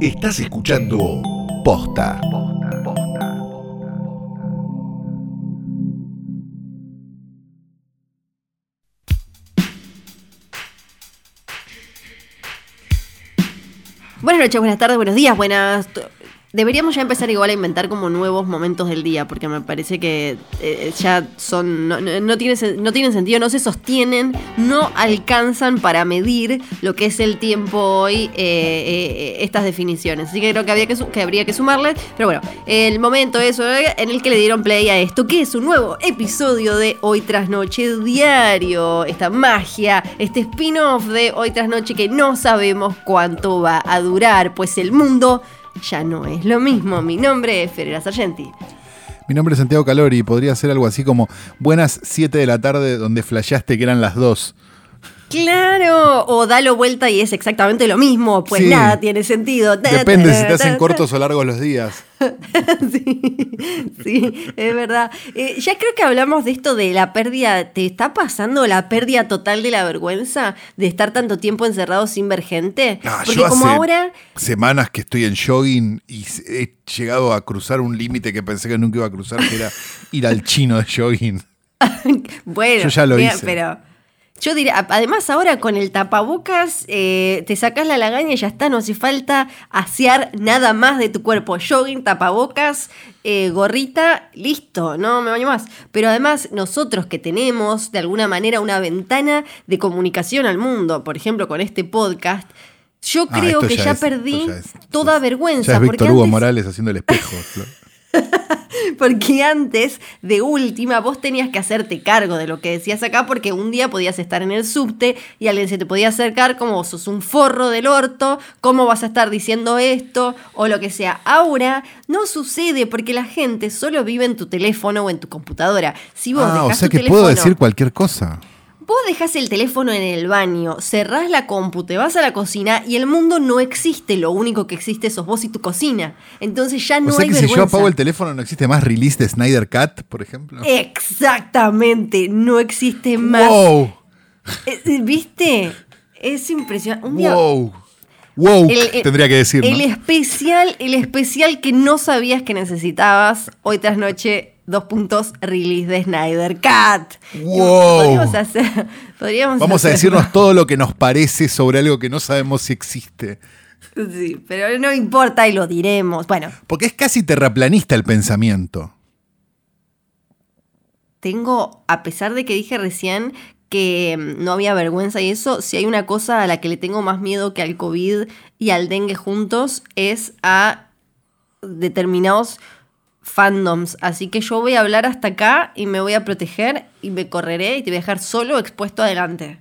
Estás escuchando Posta. Buenas noches, buenas tardes, buenos días, buenas. Deberíamos ya empezar igual a inventar como nuevos momentos del día, porque me parece que eh, ya son. No, no- no tienen sentido, no se sostienen, no alcanzan para medir lo que es el tiempo hoy, eh, eh, estas definiciones. Así que creo que, había que, que habría que sumarles. Pero bueno, el momento es eh, en el que le dieron play a esto, que es un nuevo episodio de Hoy tras Noche Diario. Esta magia, este spin-off de Hoy tras Noche que no sabemos cuánto va a durar, pues el mundo ya no es lo mismo. Mi nombre es Ferreira Sargenti. Mi nombre es Santiago Calori y podría ser algo así como buenas 7 de la tarde donde flasheaste que eran las 2. Claro, o dalo vuelta y es exactamente lo mismo, pues Sí. nada tiene sentido. Depende si te hacen cortos o largos los días. sí, sí, es verdad. Eh, ya creo que hablamos de esto de la pérdida. ¿Te está pasando la pérdida total de la vergüenza de estar tanto tiempo encerrado sin ver gente? Ah, Porque yo como hace ahora. semanas que estoy en jogging y he llegado a cruzar un límite que pensé que nunca iba a cruzar, que era ir al chino de jogging. Bueno, Yo ya lo hice. pero. Yo diría, además ahora con el tapabocas, eh, te sacas la lagaña y ya está, no hace falta asear nada más de tu cuerpo. Jogging, tapabocas, eh, gorrita, listo, no me baño más. Pero además nosotros que tenemos de alguna manera una ventana de comunicación al mundo, por ejemplo con este podcast, yo Ah, creo que ya ya, es- perdí esto ya es- toda vergüenza. Ya es porque Víctor Hugo antes- Morales haciendo el espejo. Porque antes, de última, vos tenías que hacerte cargo de lo que decías acá, porque un día podías estar en el subte y alguien se te podía acercar como vos sos un forro del orto, cómo vas a estar diciendo esto o lo que sea. Ahora no sucede porque la gente solo vive en tu teléfono o en tu computadora. Si vos Ah, o sea tu que teléfono, puedo decir cualquier cosa. Vos dejás el teléfono en el baño, cerrás la compu, te vas a la cocina y el mundo no existe. Lo único que existe sos vos y tu cocina. Entonces ya no o sea hay que si yo apago el teléfono no existe más release de Snyder Cat, por ejemplo. Exactamente, no existe más. ¡Wow! Eh, ¿Viste? Es impresionante. Un día- ¡Wow! ¡Wow! el- tendría que decir, ¿no? El especial, el especial que no sabías que necesitabas hoy tras noche. Dos puntos, release de Snyder Cat. Wow. Podríamos hacer. Podríamos Vamos a decirnos todo lo que nos parece sobre algo que no sabemos si existe. Sí, pero no importa y lo diremos. Bueno, Porque es casi terraplanista el pensamiento. tengo, a pesar de que dije recién que mm, no había vergüenza y eso, si hay una cosa a la que le tengo más miedo que al COVID y al dengue juntos, es a determinados fandoms. Así que yo voy a hablar hasta acá y me voy a proteger y me correré y te voy a dejar solo expuesto adelante.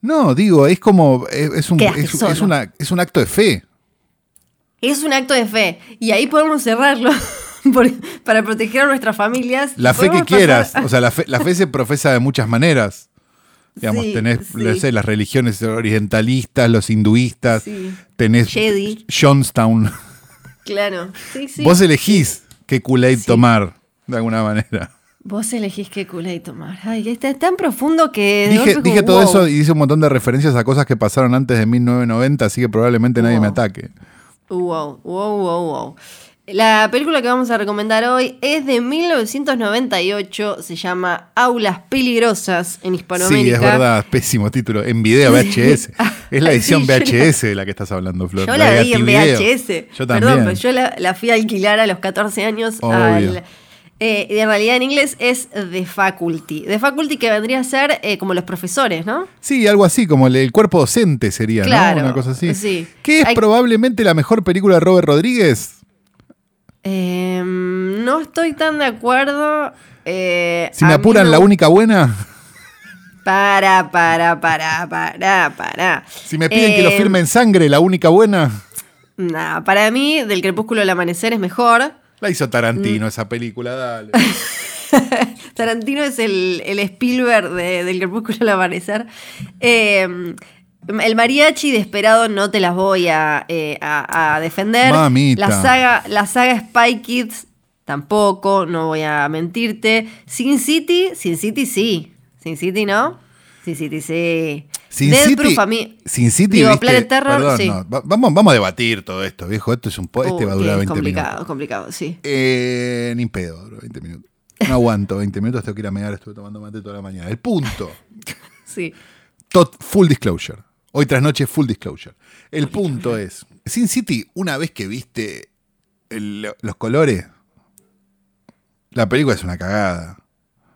No, digo, es como. Es, es un, es, es una- es un acto de fe. Es un acto de fe y ahí podemos cerrarlo por- para proteger a nuestras familias. La fe que quieras. pasar- O sea, la fe, la fe se profesa de muchas maneras. Digamos, Sí, tenés sí. sé, las religiones orientalistas, los hinduistas, Sí. tenés Jedi. Johnstown. Claro, sí, sí. Vos elegís qué Kool-Aid Sí. tomar, de alguna manera. Vos elegís qué culé tomar. Ay, está es tan profundo que. Dije, como, dije todo wow. eso y hice un montón de referencias a cosas que pasaron antes de 1990, así que probablemente nadie me ataque. Wow, wow, wow, wow. La película que vamos a recomendar hoy es de 1998, se llama Aulas Peligrosas en Hispanoamérica. Sí, es verdad, pésimo título. En video VHS. Es la edición la- VHS de la que estás hablando, Flor. Yo la, de vi en. VHS. Yo Perdón, también. pero yo la, la fui a alquilar a los 14 años. Obvio. Al, eh, y en realidad en inglés es The Faculty. The Faculty que vendría a ser eh, como los profesores, ¿no? Sí, algo así, como el, el cuerpo docente sería, Claro, ¿no? Una cosa así. sí. ¿Qué es Hay- probablemente la mejor película de Robert Rodríguez? Eh, no estoy tan de acuerdo. Eh, Si me apuran, la única buena. Para, para, para, para, para. Si me piden que lo Eh, filme en sangre, la única buena. nah, para mí, Del Crepúsculo al Amanecer es mejor. La hizo Mm. Tarantino esa película, dale. Tarantino es el, el Spielberg de- del Crepúsculo al Amanecer. Eh, el mariachi de Esperado no te las voy a, eh, a- a defender. Mamita. La saga, la saga Spy Kids tampoco, no voy a mentirte. Sin City, Sin City sí. Sin City no. Sin City sí. Sin Death City, Proof a mí- Sin City, digo, ¿viste? Planet Terror, Perdón, sí. no, vamos, vamos a debatir todo esto, viejo. Esto es un po- este Uh, va a durar es 20 complicado, minutos. complicado, sí. Eh, ni pedo, duro, 20 minutos. No aguanto 20 minutos, tengo que ir a mear, estuve tomando mate toda la mañana. El punto. Sí. Tot- full disclosure. Hoy tras noche, full disclosure. El punto es, Sin City, una vez que viste el- los colores, la película es una cagada.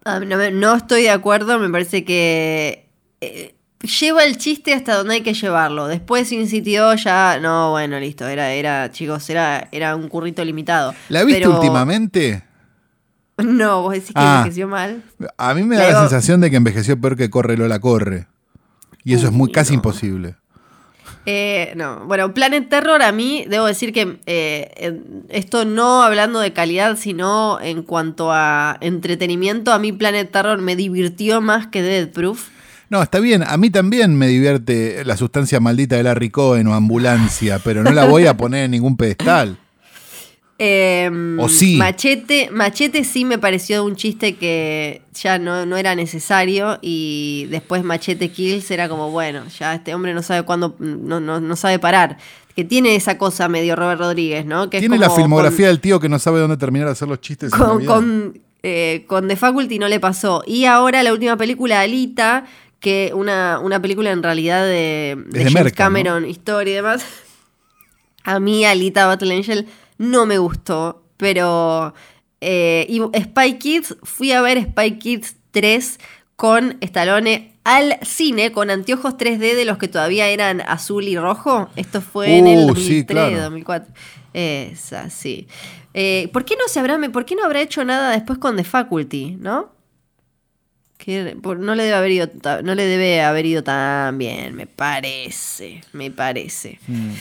Ah, no, estoy de acuerdo, me parece que eh, lleva el chiste hasta donde hay que llevarlo. Después Sin Sitio ya, no, bueno, listo, era, era, chicos, era, era un currito limitado. ¿La viste Pero- últimamente? No, vos decís que Ah. envejeció mal. A mí me La da la digo- sensación de que envejeció peor que Corre Lola Corre. Y eso es muy Uy, casi no. imposible. Eh, no, bueno, Planet Terror a mí, debo decir que eh, esto no hablando de calidad, sino en cuanto a entretenimiento, a mí Planet Terror me divirtió más que Dead Proof. No, está bien. A mí también me divierte la sustancia maldita de Larry Cohen o ambulancia, pero no la voy a poner en ningún pedestal. Eh, O sí. Machete, Machete sí me pareció un chiste que ya no, no era necesario y después Machete Kills era como, bueno, ya este hombre no sabe cuándo, no, no, no sabe parar. Que tiene esa cosa medio Robert Rodríguez, ¿no? Que es Tiene la filmografía del tío que no sabe dónde terminar de hacer los chistes. con, con, eh, con The Faculty no le pasó. Y ahora la última película, Alita, que una, una película en realidad de, de de James Merca, Cameron, historia y demás. A mí Alita Battle Angel no me gustó, pero... eh, y Spy Kids, fui a ver Spy Kids 3 con Stallone al cine con anteojos 3D de los que todavía eran azul y rojo. Esto fue en el Uh, 2003, sí, claro. 2004. Esa, sí. Eh, ¿Por qué no se habrá, por qué no habrá hecho nada después con The Faculty, no? Que por- no le debe haber ido, no le debe haber ido tan bien, me parece, me parece. Mm.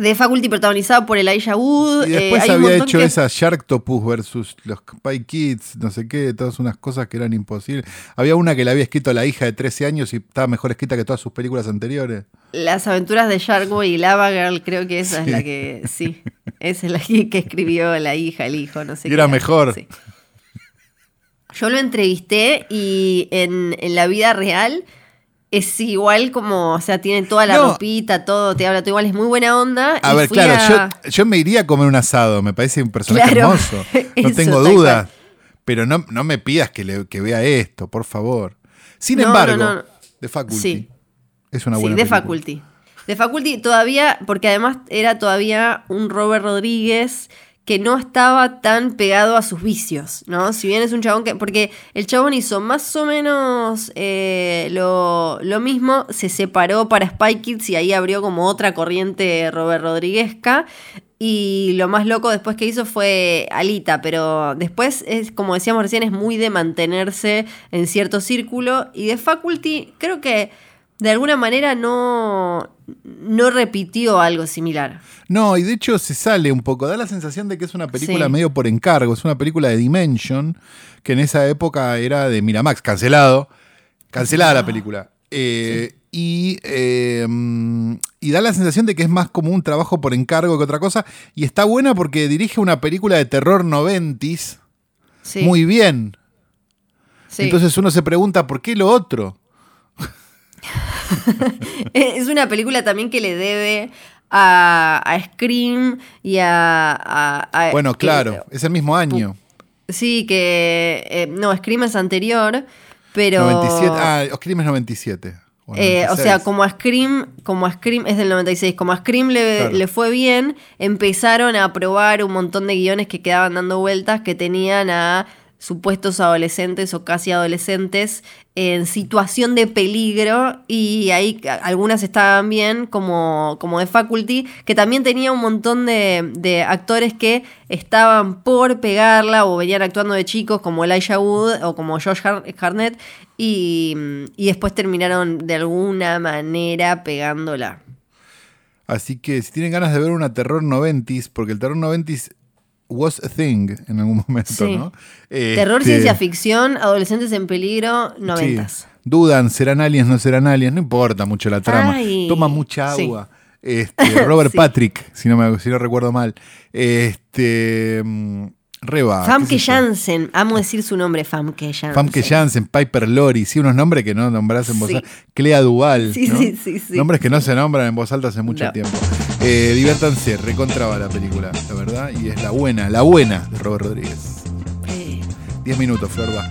The Faculty protagonizado por Elijah Wood. Y eh, después hay había hecho que- esa Sharktopus versus los Spy Kids, no sé qué, todas unas cosas que eran imposibles. Había una que le había escrito a la hija de 13 años y estaba mejor escrita que todas sus películas anteriores. Las aventuras de Sharkboy y Lava Girl, creo que esa Sí. es la que, sí, esa es la que que escribió la hija, el hijo, no sé Y qué era mejor. sí. Yo lo entrevisté y en, en la vida real es igual como, o sea, tiene toda la No. ropita, todo, te habla todo igual, es muy buena onda. A y ver, claro, a- yo, yo me iría a comer un asado, me parece un personaje Claro, hermoso. No eso, tengo cual. Pero no, no me pidas que, le- que vea esto, por favor. Sin No, embargo, no. The Faculty Sí. es una sí, buena de película. Faculty. De Faculty todavía, porque además era todavía un Robert Rodríguez que no estaba tan pegado a sus vicios, ¿no? Si bien es un chabón que. Porque el chabón hizo más o menos eh, lo, lo mismo, se separó para Spy Kids y ahí abrió como otra corriente Robert Rodríguezca. Y lo más loco después que hizo fue Alita, pero después es, como decíamos recién, es muy de mantenerse en cierto círculo. Y de Faculty, creo que de alguna manera no, no repitió algo similar. No, y de hecho se sale un poco. Da la sensación de que es una película Sí. medio por encargo. Es una película de Dimension, que en esa época era de Miramax, cancelado. Cancelada la película. Eh, y, eh, y da la sensación de que es más como un trabajo por encargo que otra cosa. Y está buena porque dirige una película de terror noventis Sí, muy bien. sí. Entonces uno se pregunta, ¿por qué lo otro? es una película también que le debe a, a Scream y a... a- a- Bueno, que- claro, es el mismo año. Sí, que... eh, no, Scream es anterior, pero... 97. Ah, Scream es 97. o Eh, o 96. sea, como a Scream, como a Scream es del 96, como a Scream le, Claro. le fue bien, empezaron a probar un montón de guiones que quedaban dando vueltas que tenían a supuestos adolescentes o casi adolescentes en situación de peligro y ahí algunas estaban bien como, como de faculty que también tenía un montón de, de actores que estaban por pegarla o venían actuando de chicos como Elijah Wood o como Josh Har- Hartnett y, y después terminaron de alguna manera pegándola. Así que si tienen ganas de ver una terror noventis, porque el terror noventis was a thing en algún momento, Sí. ¿no? Terror, Este, ciencia ficción, adolescentes en peligro, noventas. sí. Dudan, serán aliens, no serán aliens, no importa mucho la trama. Ay, Toma mucha sí. agua. Este, Robert. Patrick, si no, me, si no recuerdo mal. Este, mm, Reba. Famke. Janssen, amo decir su nombre, Famke Janssen. Famke Janssen, Piper Lori, sí, unos nombres que no nombrás en voz Sí. alta. Clea Duval. Sí, ¿no? sí, sí, sí. Nombres que no se nombran en voz alta hace mucho No. tiempo. Eh, diviértanse, recontraba la película, la verdad. Y es la buena, la buena de Robert Rodríguez. Eh, 10 minutos, Flor, va.